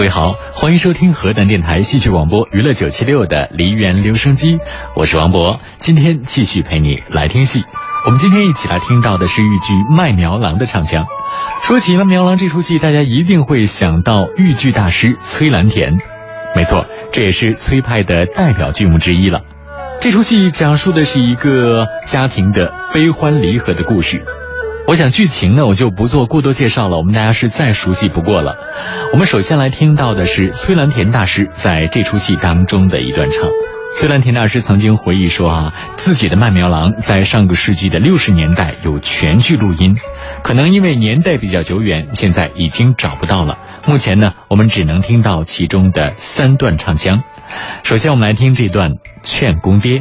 各位好，欢迎收听河南电台戏曲广播娱乐九七六的梨园留声机，我是王博，今天继续陪你来听戏。我们今天一起来听到的是豫剧《卖苗郎》的唱腔。说起《卖苗郎》这出戏，大家一定会想到豫剧大师崔兰田。没错，这也是崔派的代表剧目之一了。这出戏讲述的是一个家庭的悲欢离合的故事。我想剧情呢，我就不做过多介绍了，我们大家是再熟悉不过了。我们首先来听到的是崔兰田大师在这出戏当中的一段唱。崔兰田大师曾经回忆说啊，自己的《曼苗郎》在上个世纪的六十年代有全剧录音，可能因为年代比较久远，现在已经找不到了。目前呢，我们只能听到其中的三段唱腔。首先，我们来听这段《劝公爹》。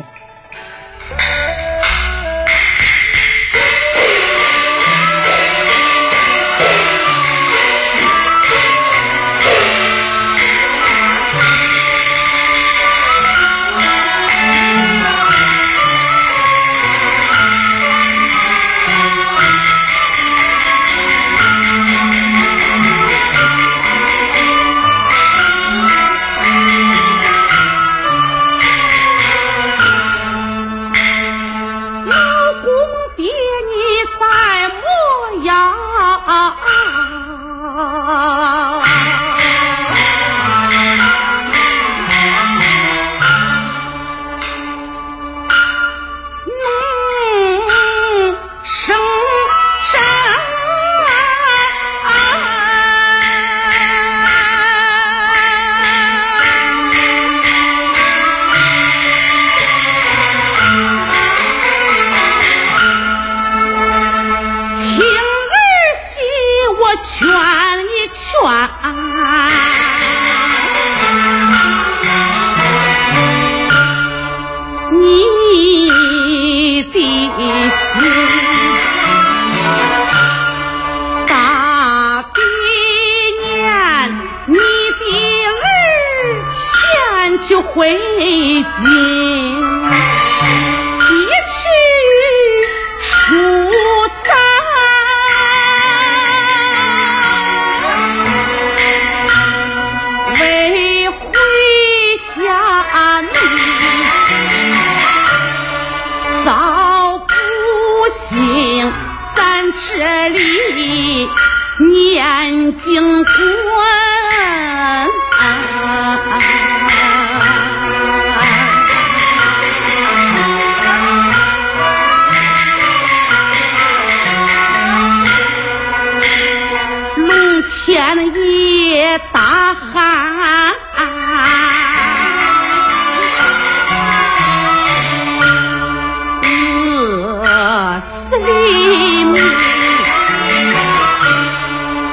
这林下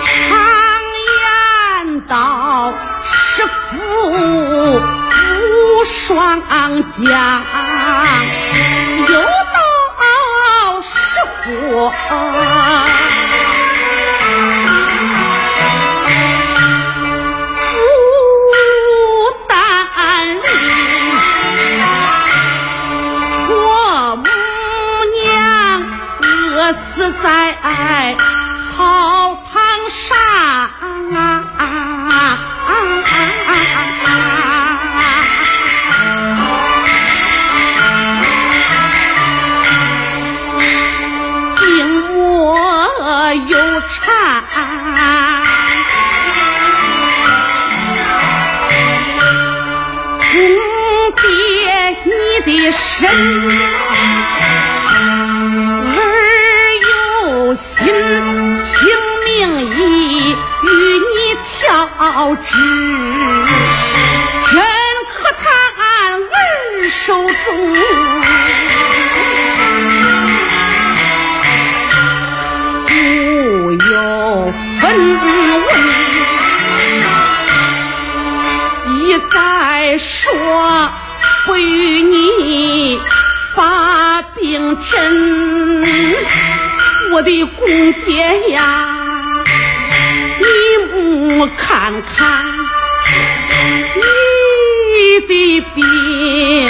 常言道：是虎无双将，又道食虎。身，儿有心，性命已与你调之。我的公爹呀你不看看你的病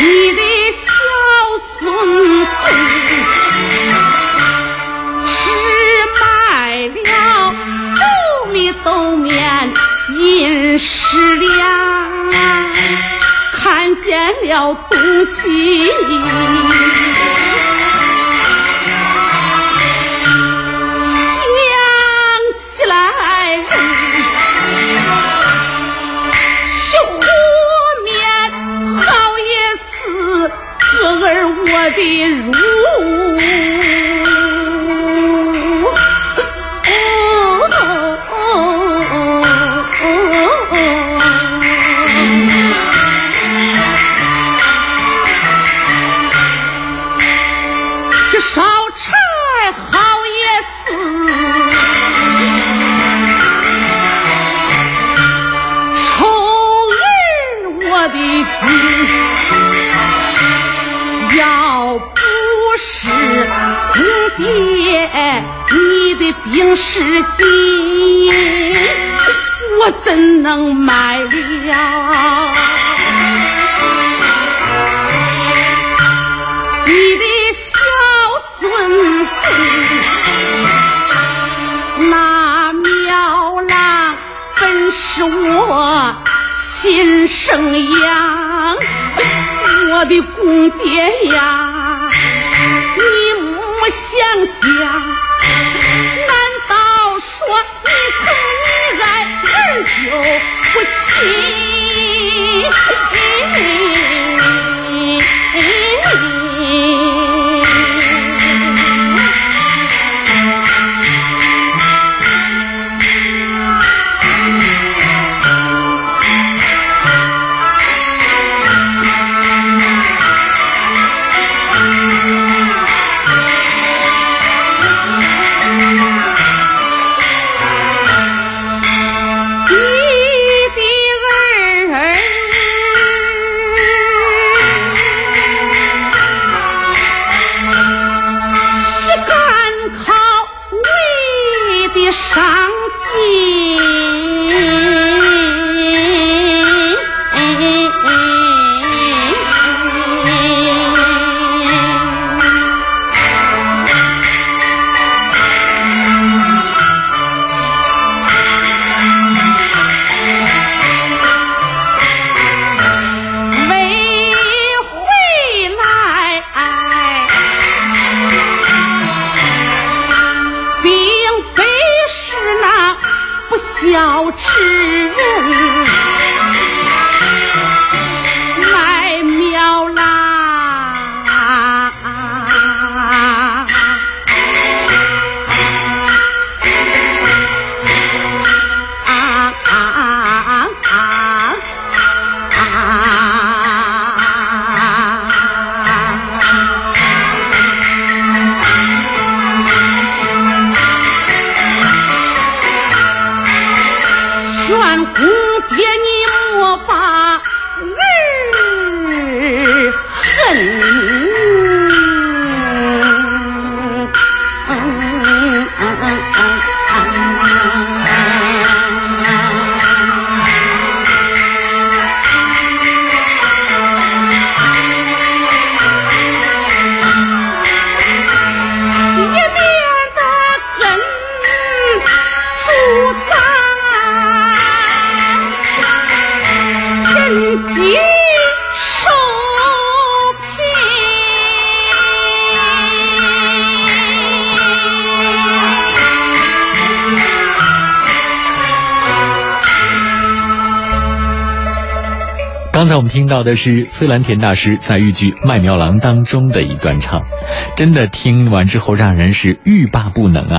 你的小孙子是卖了豆米豆面银十两，看见了东西。兵十斤，我怎能卖了？你的小孙子那苗郎本是我亲生养，我的公爹呀，你莫想想。爹你莫把儿恨。刚才我们听到的是崔兰田大师在豫剧《麦苗郎》当中的一段唱，真的听完之后让人是欲罢不能啊。